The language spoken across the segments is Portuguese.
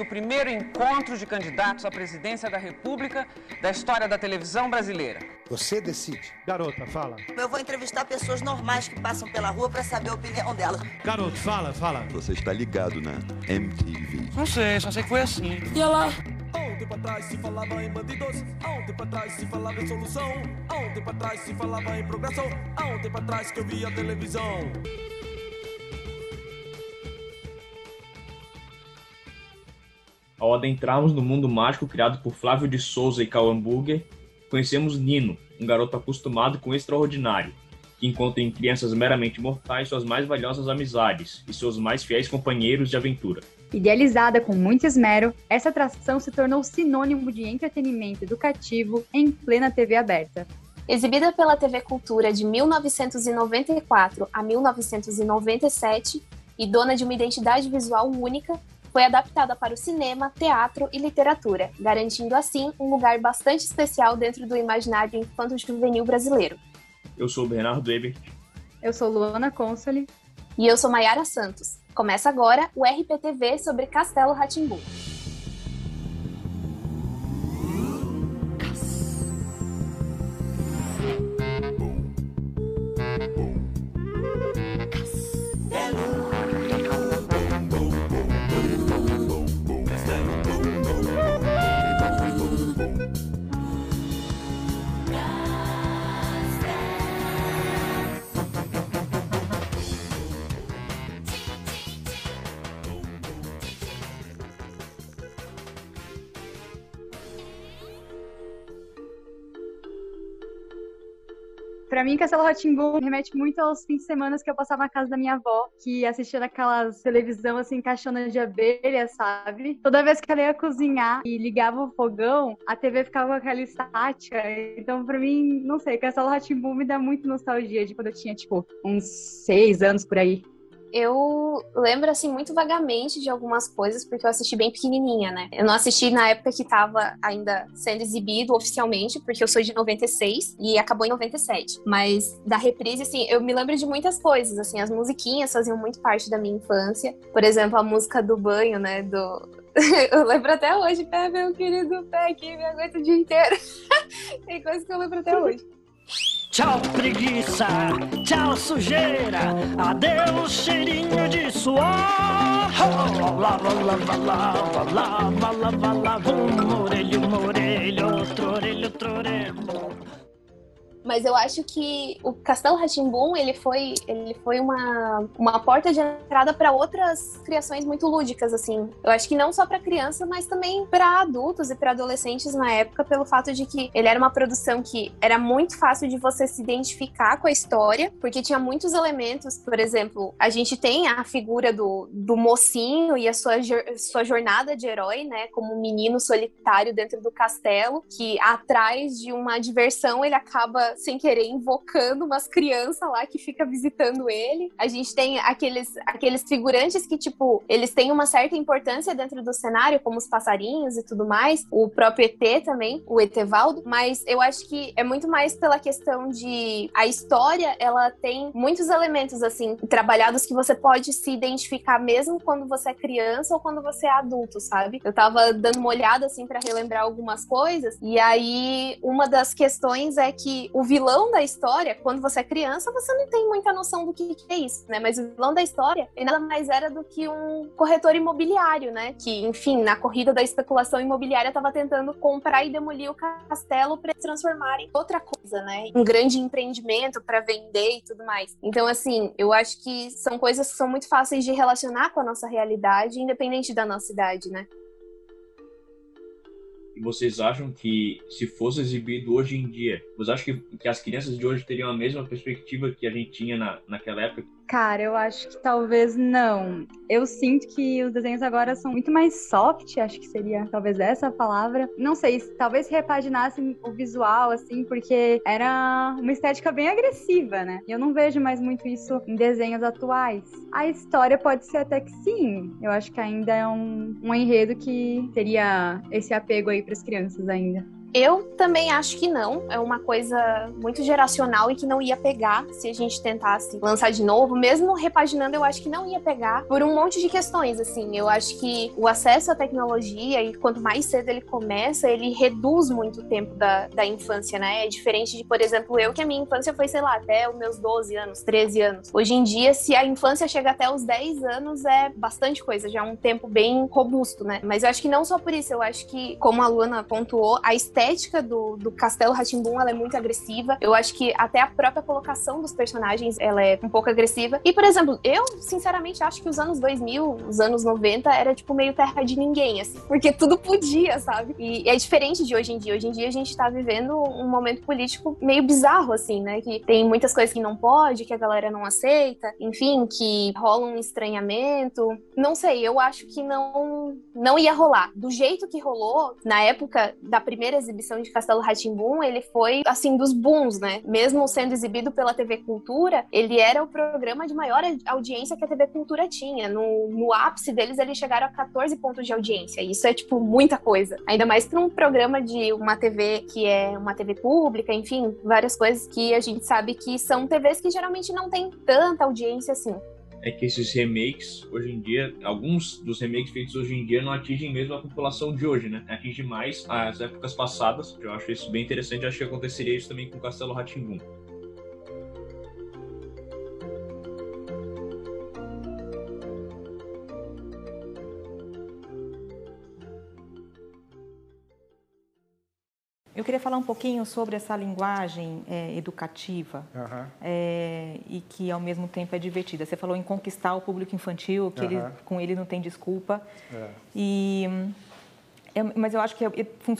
o primeiro encontro de candidatos à presidência da República da história da televisão brasileira. Você decide. Garota, fala. Eu vou entrevistar pessoas normais que passam pela rua para saber a opinião delas. Garoto, fala, fala. Você está ligado na MTV. Não sei, só sei que foi assim. E ela? Há um tempo atrás se falava em bandidos, há um tempo atrás se falava em solução, há um tempo atrás se falava em progressão, há um tempo atrás que eu via televisão. Ao adentrarmos no mundo mágico criado por Flávio de Souza e Cal Hamburger, conhecemos Nino, um garoto acostumado com o extraordinário, que encontra em crianças meramente mortais suas mais valiosas amizades e seus mais fiéis companheiros de aventura. Idealizada com muito esmero, essa atração se tornou sinônimo de entretenimento educativo em plena TV aberta. Exibida pela TV Cultura de 1994 a 1997 e dona de uma identidade visual única, foi adaptada para o cinema, teatro e literatura, garantindo assim um lugar bastante especial dentro do imaginário infanto-juvenil brasileiro. Eu sou o Bernardo Ebert. Eu sou Luana Consoli. E eu sou Maiara Santos. Começa agora o RPTV sobre Castelo Ratimbu. Pra mim, Castelo Rá-Tim-Bum remete muito aos fins de semana que eu passava na casa da minha avó, que assistia naquelas televisão assim, caixona de abelha, sabe? Toda vez que ela ia cozinhar e ligava o fogão, a TV ficava com aquela estática. Então, pra mim, não sei, Castelo Rá-Tim-Bum me dá muito nostalgia de quando eu tinha, tipo, uns seis anos por aí. Eu lembro, assim, muito vagamente de algumas coisas, porque eu assisti bem pequenininha, né? Eu não assisti na época que tava ainda sendo exibido oficialmente, porque eu sou de 96 e acabou em 97. Mas da reprise, assim, eu me lembro de muitas coisas, assim, as musiquinhas faziam muito parte da minha infância. Por exemplo, a música do banho, né? Do, eu lembro até hoje, pé, meu querido pé, que me aguenta o dia inteiro. Tem coisas que eu lembro até hoje. Tchau, preguiça. Tchau, sujeira. Adeus, cheirinho de suor. Lava, lava, lava, lava, lava, lava. Um orelho, um orelho, outro orelho, outro orelho. Mas eu acho que o Castelo Ratimbum ele foi, ele foi uma, uma porta de entrada para outras criações muito lúdicas, assim. Eu acho que não só para criança, mas também para adultos e para adolescentes na época, pelo fato de que ele era uma produção que era muito fácil de você se identificar com a história, porque tinha muitos elementos. Por exemplo, a gente tem a figura do, do mocinho e a sua, sua jornada de herói, né? Como um menino solitário dentro do castelo, que atrás de uma diversão ele acaba sem querer invocando umas crianças lá que fica visitando ele. A gente tem aqueles, aqueles figurantes que, tipo, eles têm uma certa importância dentro do cenário, como os passarinhos e tudo mais. O próprio ET também, o Etevaldo. Mas eu acho que é muito mais pela questão de a história, ela tem muitos elementos, assim, trabalhados que você pode se identificar mesmo quando você é criança ou quando você é adulto, sabe? Eu tava dando uma olhada, assim, para relembrar algumas coisas. E aí, uma das questões é que o vilão da história, quando você é criança, você não tem muita noção do que, é isso, né? Mas o vilão da história, ele nada mais era do que um corretor imobiliário, né? Que, enfim, na corrida da especulação imobiliária, estava tentando comprar e demolir o castelo para transformar em outra coisa, né? Um grande empreendimento para vender e tudo mais. Então, assim, eu acho que são coisas que são muito fáceis de relacionar com a nossa realidade, independente da nossa idade, né? Vocês acham que se fosse exibido hoje em dia, vocês acham que, que as crianças de hoje teriam a mesma perspectiva que a gente tinha na, naquela época? Cara, eu acho que talvez não. Eu sinto que os desenhos agora são muito mais soft, acho que seria talvez essa a palavra. Não sei, talvez repaginassem o visual, assim, porque era uma estética bem agressiva, né? E eu não vejo mais muito isso em desenhos atuais. A história pode ser até que sim. Eu acho que ainda é um, um enredo que teria esse apego aí para as crianças ainda. Eu também acho que não. É uma coisa muito geracional e que não ia pegar se a gente tentasse lançar de novo. Mesmo repaginando, eu acho que não ia pegar por um monte de questões, assim. Eu acho que o acesso à tecnologia, e quanto mais cedo ele começa, ele reduz muito o tempo da, da infância, né? É diferente de, por exemplo, eu, que a minha infância foi, sei lá, até os meus 12 anos, 13 anos. Hoje em dia, se a infância chega até os 10 anos, é bastante coisa, já é um tempo bem robusto, né? Mas eu acho que não só por isso, eu acho que, como a Luana pontuou, a estética do, do Castelo Ratimbun ela é muito agressiva. Eu acho que até a própria colocação dos personagens ela é um pouco agressiva. E, por exemplo, eu sinceramente acho que os anos 2000, os anos 90 era tipo meio terra de ninguém, assim, porque tudo podia, sabe? E é diferente de hoje em dia. Hoje em dia a gente tá vivendo um momento político meio bizarro, assim, né? Que tem muitas coisas que não pode, que a galera não aceita, enfim, que rola um estranhamento. Não sei, eu acho que não, não ia rolar. Do jeito que rolou, na época da primeira exibição de Castelo Ratimbum, ele foi, assim, dos booms, né? Mesmo sendo exibido pela TV Cultura, ele era o programa de maior audiência que a TV Cultura tinha. No, no ápice deles, eles chegaram a 14 pontos de audiência. Isso é, tipo, muita coisa. Ainda mais para um programa de uma TV que é uma TV pública, enfim, várias coisas que a gente sabe que são TVs que geralmente não tem tanta audiência assim é que esses remakes, hoje em dia, alguns dos remakes feitos hoje em dia não atingem mesmo a população de hoje, né? Atingem mais as épocas passadas. Eu acho isso bem interessante. Acho que aconteceria isso também com o Castelo Ratimbun. Eu queria falar um pouquinho sobre essa linguagem é, educativa uhum. é, e que ao mesmo tempo é divertida. Você falou em conquistar o público infantil, que uhum. ele, com ele não tem desculpa. É. E é, mas eu acho que é,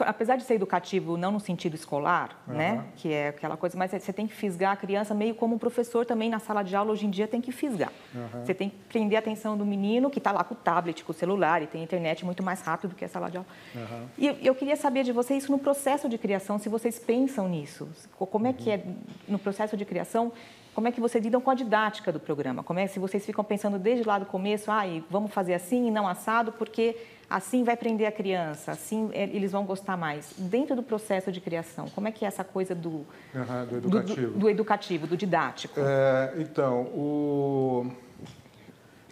apesar de ser educativo, não no sentido escolar, uhum. né, que é aquela coisa, mas você tem que fisgar a criança meio como um professor também na sala de aula hoje em dia tem que fisgar. Uhum. Você tem que prender a atenção do menino que está lá com o tablet, com o celular e tem internet muito mais rápido do que a sala de aula. Uhum. E eu queria saber de vocês isso no processo de criação, se vocês pensam nisso, como é que é no processo de criação como é que vocês lidam com a didática do programa? Como é se vocês ficam pensando desde lá do começo, ah, vamos fazer assim e não assado, porque assim vai prender a criança, assim é, eles vão gostar mais. Dentro do processo de criação, como é que é essa coisa do, uhum, do educativo, do, do, educativo, do didático? É, então, o,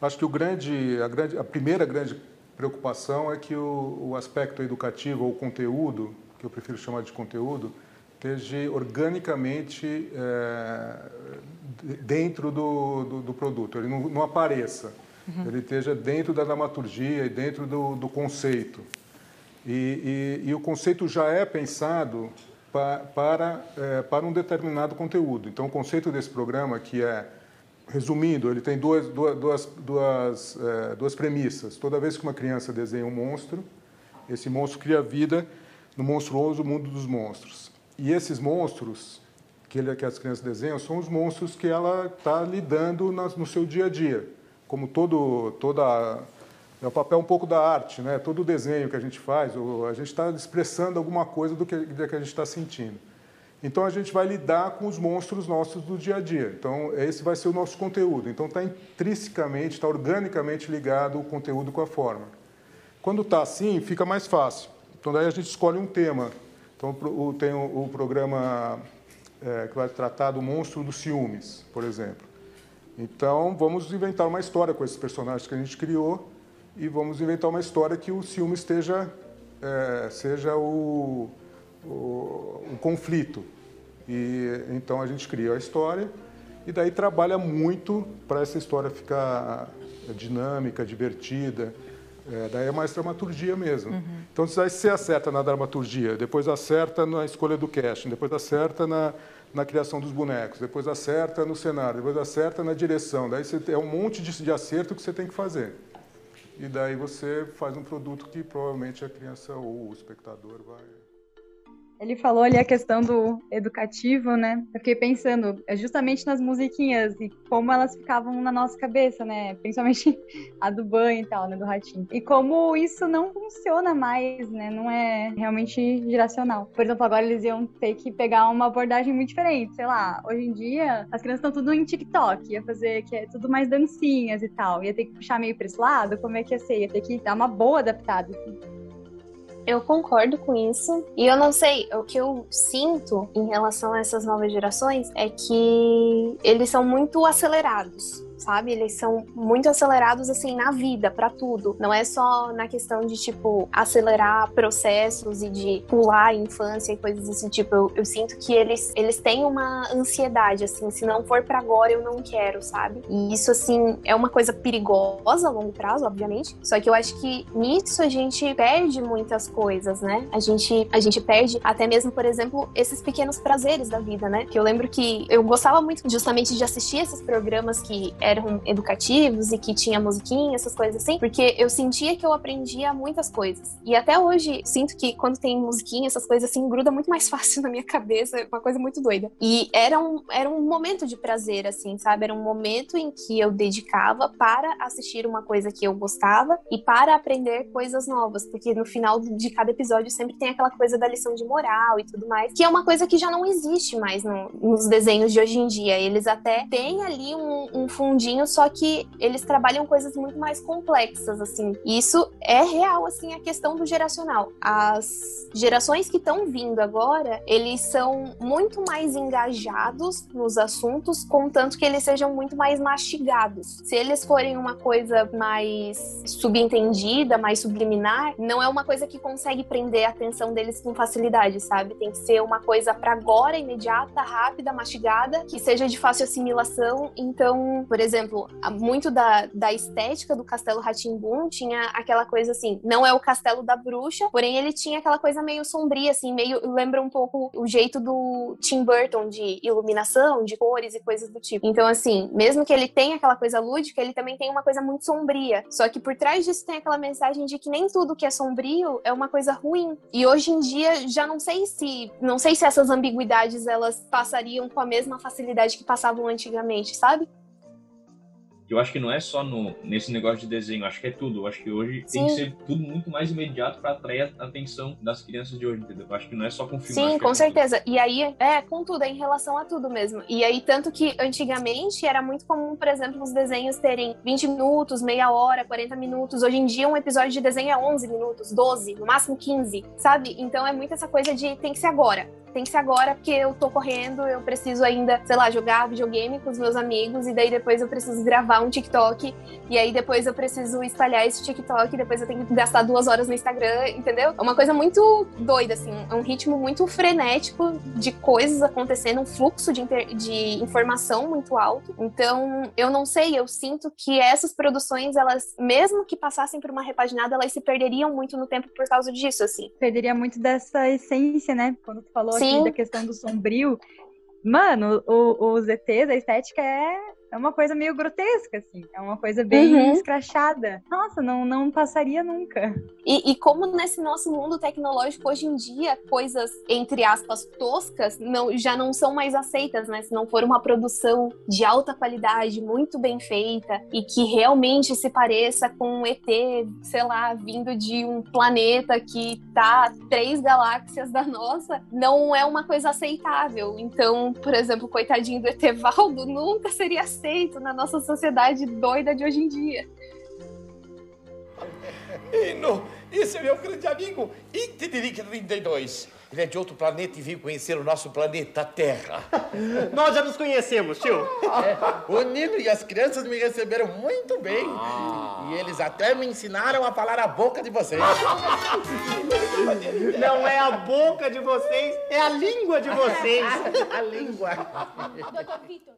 acho que o grande, a, grande, a primeira grande preocupação é que o, o aspecto educativo ou conteúdo, que eu prefiro chamar de conteúdo, esteja organicamente é, dentro do, do, do, produto, ele não, não apareça uhum. ele esteja dentro da dramaturgia e dentro do, do conceito. E, e, e, o conceito já é pensado pa, para, é, para um determinado conteúdo. Então, o conceito desse programa, que é, resumindo, ele tem duas, duas, duas, é, duas premissas. Toda vez que uma criança desenha um monstro, esse monstro cria vida no monstruoso mundo dos monstros. E esses monstros que, ele, que as crianças desenham são os monstros que ela está lidando no seu dia a dia como todo, toda é o papel um pouco da arte, né? Todo o desenho que a gente faz, a gente está expressando alguma coisa do que, do que a gente está sentindo. Então a gente vai lidar com os monstros nossos do dia a dia. Então esse vai ser o nosso conteúdo. Então está intrinsecamente, está organicamente ligado o conteúdo com a forma. Quando está assim, fica mais fácil. Então daí a gente escolhe um tema. Então tem o, o programa é, que vai tratar do monstro dos ciúmes, por exemplo. Então, vamos inventar uma história com esses personagens que a gente criou e vamos inventar uma história que o ciúme esteja, é, seja o, o, conflito. E então a gente cria a história e daí trabalha muito para essa história ficar dinâmica, divertida. É, daí é mais dramaturgia mesmo. Uhum. Então, se você acerta na dramaturgia, depois acerta na escolha do casting, depois acerta na, na criação dos bonecos, depois acerta no cenário, depois acerta na direção. Daí você, é um monte de, de acerto que você tem que fazer. E daí você faz um produto que provavelmente a criança ou o espectador vai ele falou ali a questão do educativo, né? Eu fiquei pensando é justamente nas musiquinhas e como elas ficavam na nossa cabeça, né? Principalmente a do banho e tal, né? Do ratinho. E como isso não funciona mais, né? Não é realmente geracional. Por exemplo, agora eles iam ter que pegar uma abordagem muito diferente. Sei lá, hoje em dia as crianças estão tudo em TikTok, ia fazer que é tudo mais dancinhas e tal. Ia ter que puxar meio pra esse lado, como é que ia ser? Ia ter que dar uma boa adaptada, assim. Eu concordo com isso. E eu não sei, o que eu sinto em relação a essas novas gerações é que eles são muito acelerados sabe? Eles são muito acelerados assim na vida, para tudo. Não é só na questão de tipo acelerar processos e de pular a infância e coisas desse tipo. Eu, eu sinto que eles eles têm uma ansiedade assim, se não for para agora eu não quero, sabe? E isso assim é uma coisa perigosa a longo prazo, obviamente. Só que eu acho que nisso a gente perde muitas coisas, né? A gente a gente perde até mesmo, por exemplo, esses pequenos prazeres da vida, né? Que eu lembro que eu gostava muito justamente de assistir esses programas que eram educativos e que tinha musiquinha, essas coisas assim, porque eu sentia que eu aprendia muitas coisas. E até hoje sinto que quando tem musiquinha, essas coisas assim, gruda muito mais fácil na minha cabeça, uma coisa muito doida. E era um, era um momento de prazer, assim, sabe? Era um momento em que eu dedicava para assistir uma coisa que eu gostava e para aprender coisas novas, porque no final de cada episódio sempre tem aquela coisa da lição de moral e tudo mais, que é uma coisa que já não existe mais no, nos desenhos de hoje em dia. Eles até têm ali um, um só que eles trabalham coisas muito mais complexas, assim. E isso é real, assim, a questão do geracional. As gerações que estão vindo agora, eles são muito mais engajados nos assuntos, contanto que eles sejam muito mais mastigados. Se eles forem uma coisa mais subentendida, mais subliminar, não é uma coisa que consegue prender a atenção deles com facilidade, sabe? Tem que ser uma coisa para agora, imediata, rápida, mastigada, que seja de fácil assimilação. Então, por exemplo, muito da, da estética do Castelo Ratimbun tinha aquela coisa assim, não é o castelo da bruxa, porém ele tinha aquela coisa meio sombria, assim, meio lembra um pouco o jeito do Tim Burton de iluminação, de cores e coisas do tipo. Então, assim, mesmo que ele tenha aquela coisa lúdica, ele também tem uma coisa muito sombria. Só que por trás disso tem aquela mensagem de que nem tudo que é sombrio é uma coisa ruim. E hoje em dia já não sei se não sei se essas ambiguidades elas passariam com a mesma facilidade que passavam antigamente, sabe? Eu acho que não é só no, nesse negócio de desenho, acho que é tudo. Eu acho que hoje Sim. tem que ser tudo muito mais imediato para atrair a atenção das crianças de hoje, entendeu? Eu acho que não é só com filme. Sim, é com é certeza. E aí, é, com tudo, é em relação a tudo mesmo. E aí, tanto que antigamente era muito comum, por exemplo, os desenhos terem 20 minutos, meia hora, 40 minutos. Hoje em dia, um episódio de desenho é 11 minutos, 12, no máximo 15, sabe? Então é muito essa coisa de tem que ser agora tem que ser agora porque eu tô correndo, eu preciso ainda, sei lá, jogar videogame com os meus amigos e daí depois eu preciso gravar um TikTok e aí depois eu preciso espalhar esse TikTok, depois eu tenho que gastar duas horas no Instagram, entendeu? É uma coisa muito doida, assim, é um ritmo muito frenético de coisas acontecendo, um fluxo de, de informação muito alto. Então, eu não sei, eu sinto que essas produções, elas, mesmo que passassem por uma repaginada, elas se perderiam muito no tempo por causa disso, assim. Perderia muito dessa essência, né? Quando tu falou Sim. aqui da questão do sombrio. Mano, o, os ETs, a estética é é uma coisa meio grotesca, assim. É uma coisa bem uhum. escrachada. Nossa, não, não passaria nunca. E, e, como nesse nosso mundo tecnológico hoje em dia, coisas, entre aspas, toscas, não, já não são mais aceitas, né? Se não for uma produção de alta qualidade, muito bem feita, e que realmente se pareça com um ET, sei lá, vindo de um planeta que tá três galáxias da nossa, não é uma coisa aceitável. Então, por exemplo, coitadinho do Etevaldo nunca seria aceito na nossa sociedade doida de hoje em dia. Ino, esse é meu grande amigo, Intidiric 32. Ele é de outro planeta e veio conhecer o nosso planeta Terra. Nós já nos conhecemos, tio. É, o Nino e as crianças me receberam muito bem. Ah. E eles até me ensinaram a falar a boca de vocês. Não é a boca de vocês, é a língua de vocês. a língua. Doutor Vitor.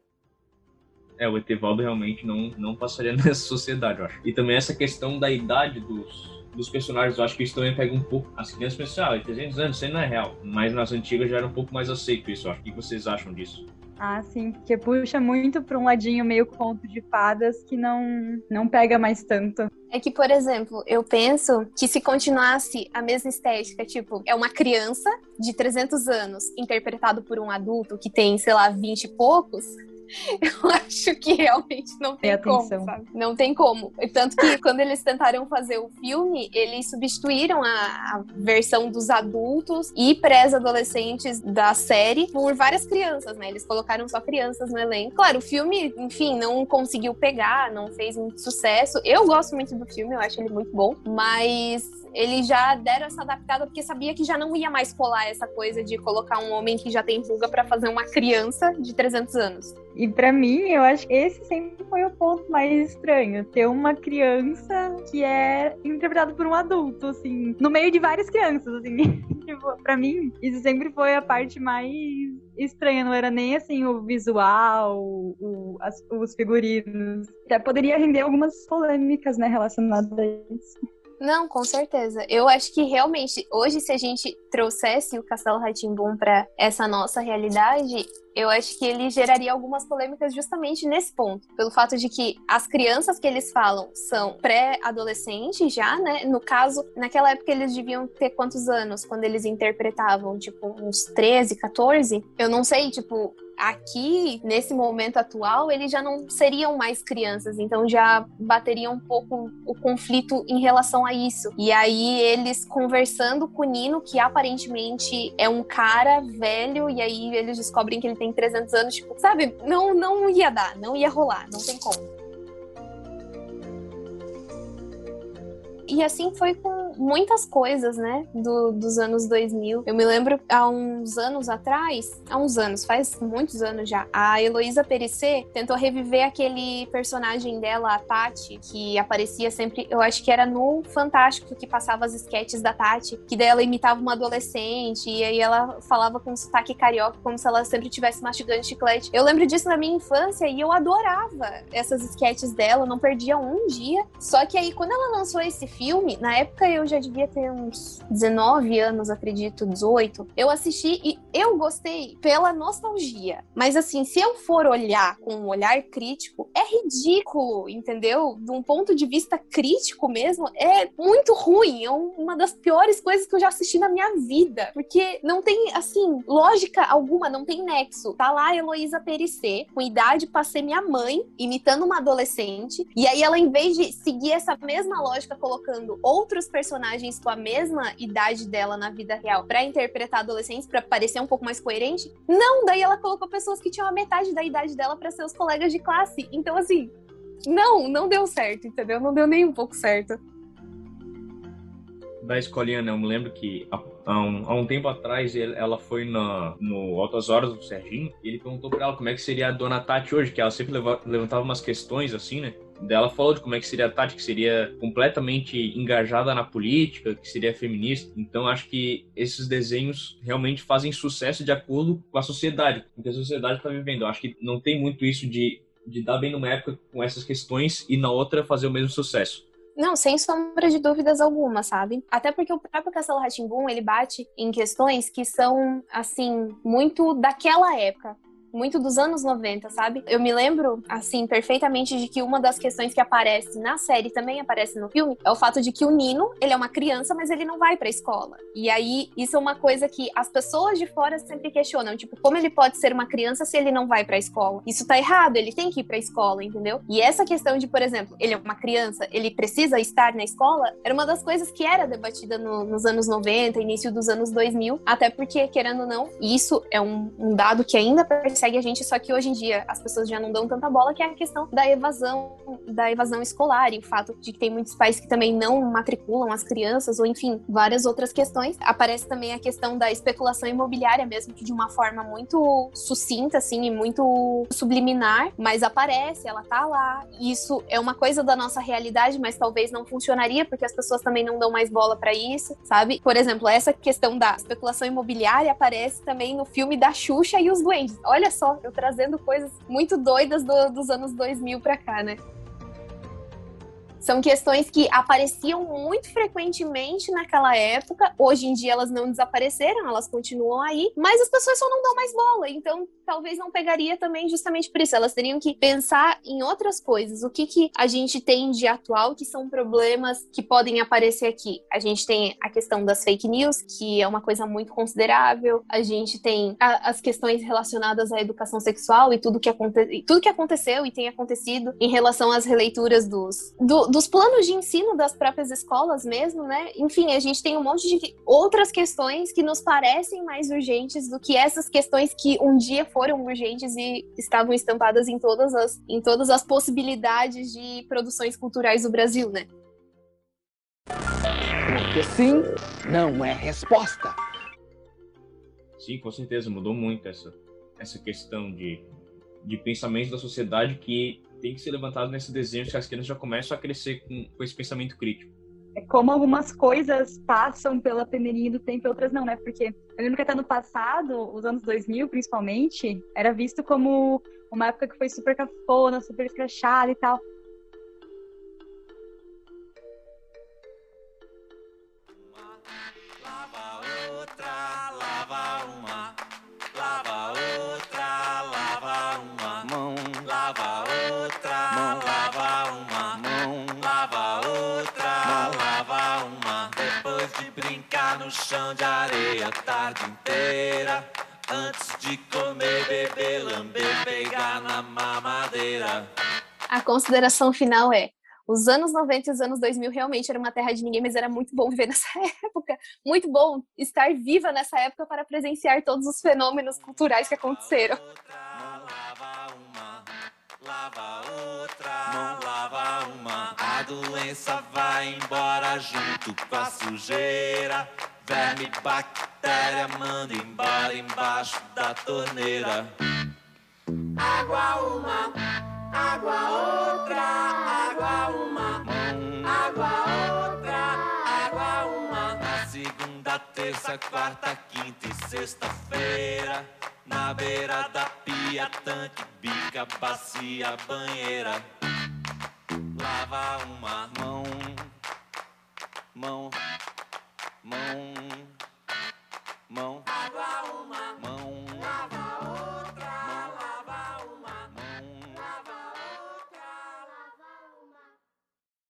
É, o Etevaldo realmente não, não passaria nessa sociedade, eu acho. E também essa questão da idade dos, dos personagens, eu acho que isso também pega um pouco. As crianças pensam, ah, 300 anos, isso aí não é real. Mas nas antigas já era um pouco mais aceito isso, eu acho. O que vocês acham disso? Ah, sim, porque puxa muito para um ladinho meio conto de fadas que não, não pega mais tanto. É que, por exemplo, eu penso que se continuasse a mesma estética, tipo, é uma criança de 300 anos interpretado por um adulto que tem, sei lá, 20 e poucos, eu acho que realmente não tem como, sabe? Não tem como. Tanto que quando eles tentaram fazer o filme, eles substituíram a, a versão dos adultos e pré-adolescentes da série por várias crianças, né? Eles colocaram só crianças no elenco. Claro, o filme, enfim, não conseguiu pegar, não fez muito sucesso. Eu gosto muito do filme, eu acho ele muito bom, mas eles já deram essa adaptada porque sabia que já não ia mais colar essa coisa de colocar um homem que já tem ruga para fazer uma criança de 300 anos. E para mim, eu acho que esse sempre foi o ponto mais estranho, ter uma criança que é interpretada por um adulto, assim, no meio de várias crianças, assim. tipo, para mim, isso sempre foi a parte mais estranha, não era nem assim o visual, o, as, os figurinos. Até poderia render algumas polêmicas, né, relacionadas a isso. Não, com certeza. Eu acho que realmente, hoje, se a gente trouxesse o Castelo Ratimbum para essa nossa realidade, eu acho que ele geraria algumas polêmicas justamente nesse ponto. Pelo fato de que as crianças que eles falam são pré-adolescentes já, né? No caso, naquela época eles deviam ter quantos anos quando eles interpretavam? Tipo, uns 13, 14? Eu não sei, tipo, aqui, nesse momento atual, eles já não seriam mais crianças, então já bateria um pouco o conflito em relação a isso. E aí eles conversando com o Nino, que aparentemente é um cara velho, e aí eles descobrem que ele tem 300 anos, tipo, sabe? Não, não ia dar, não ia rolar, não tem como. E assim foi com muitas coisas, né, do, dos anos 2000. Eu me lembro há uns anos atrás, há uns anos, faz muitos anos já, a Heloísa Perissé tentou reviver aquele personagem dela, a Tati, que aparecia sempre, eu acho que era no Fantástico que passava as sketches da Tati, que daí ela imitava uma adolescente e aí ela falava com sotaque carioca, como se ela sempre tivesse mastigando chiclete. Eu lembro disso na minha infância e eu adorava essas sketches dela, não perdia um dia. Só que aí quando ela lançou esse filme, na época eu já devia ter uns 19 anos, acredito, 18. Eu assisti e eu gostei pela nostalgia. Mas assim, se eu for olhar com um olhar crítico, é ridículo, entendeu? De um ponto de vista crítico mesmo, é muito ruim. É uma das piores coisas que eu já assisti na minha vida. Porque não tem, assim, lógica alguma, não tem nexo. Tá lá a Heloísa Perissé, com idade pra ser minha mãe, imitando uma adolescente. E aí ela, em vez de seguir essa mesma lógica, colocando outros personagens com a mesma idade dela na vida real para interpretar adolescentes, para parecer um pouco mais coerente. Não, daí ela colocou pessoas que tinham a metade da idade dela para ser os colegas de classe. Então, assim, não, não deu certo, entendeu? Não deu nem um pouco certo. Da escolinha, né? Eu me lembro que há um, há um tempo atrás ela foi na, no Altas Horas do Serginho e ele perguntou pra ela como é que seria a Dona Tati hoje, que ela sempre levantava umas questões assim, né? Dela falou de como é que seria a Tati, que seria completamente engajada na política, que seria feminista. Então acho que esses desenhos realmente fazem sucesso de acordo com a sociedade, com que a sociedade está vivendo. Eu acho que não tem muito isso de, de dar bem numa época com essas questões e na outra fazer o mesmo sucesso. Não, sem sombra de dúvidas alguma, sabe? Até porque o próprio Castelo Ratimbum, ele bate em questões que são, assim, muito daquela época muito dos anos 90, sabe? Eu me lembro, assim, perfeitamente de que uma das questões que aparece na série também aparece no filme é o fato de que o Nino, ele é uma criança, mas ele não vai pra escola. E aí, isso é uma coisa que as pessoas de fora sempre questionam, tipo, como ele pode ser uma criança se ele não vai pra escola? Isso tá errado, ele tem que ir pra escola, entendeu? E essa questão de, por exemplo, ele é uma criança, ele precisa estar na escola, era uma das coisas que era debatida no, nos anos 90, início dos anos 2000, até porque, querendo ou não, isso é um, um dado que ainda persegue a gente, só que hoje em dia as pessoas já não dão tanta bola, que é a questão da evasão, da evasão escolar e o fato de que tem muitos pais que também não matriculam as crianças, ou enfim, várias outras questões. Aparece também a questão da especulação imobiliária mesmo, que de uma forma muito sucinta, assim, e muito subliminar, mas aparece, ela tá lá. Isso é uma coisa da nossa realidade, mas talvez não funcionaria, porque as pessoas também não dão mais bola para isso, sabe? Por exemplo, essa questão da especulação imobiliária aparece também no filme da Xuxa e os Duendes. Olha só, eu trazendo coisas muito doidas do, dos anos 2000 pra cá, né? São questões que apareciam muito frequentemente naquela época. Hoje em dia elas não desapareceram, elas continuam aí, mas as pessoas só não dão mais bola. Então, talvez não pegaria também justamente por isso. Elas teriam que pensar em outras coisas. O que, que a gente tem de atual que são problemas que podem aparecer aqui? A gente tem a questão das fake news, que é uma coisa muito considerável. A gente tem a, as questões relacionadas à educação sexual e tudo que, aconte, tudo que aconteceu e tem acontecido em relação às releituras dos, do, dos planos de ensino das próprias escolas mesmo, né? Enfim, a gente tem um monte de outras questões que nos parecem mais urgentes do que essas questões que um dia foram urgentes e estavam estampadas em todas as, em todas as possibilidades de produções culturais do Brasil, né? Porque sim não é resposta. Sim, com certeza, mudou muito essa, essa questão de, de pensamento da sociedade que tem que ser levantado nesse desenho que as crianças já começam a crescer com, com esse pensamento crítico. É como algumas coisas passam pela peneirinha do tempo e outras não, né? Porque eu lembro que até no passado, os anos 2000 principalmente, era visto como uma época que foi super cafona, super escrachada e tal. A tarde inteira. Antes de comer, beber, lamber, pegar na mamadeira. A consideração final é: os anos 90 e os anos 2000 realmente era uma terra de ninguém, mas era muito bom viver nessa época. Muito bom estar viva nessa época para presenciar todos os fenômenos culturais que aconteceram. Lava outra, não lava uma. A doença vai embora junto com a sujeira. Verme, bactéria, manda embora embaixo da torneira. Água uma, água outra, água uma, água outra, água uma. Na segunda, terça, quarta, quinta e sexta-feira. Na beira da pia, tanque, bica, bacia, banheira. Lava uma mão, mão, mão, mão, água uma, mão, água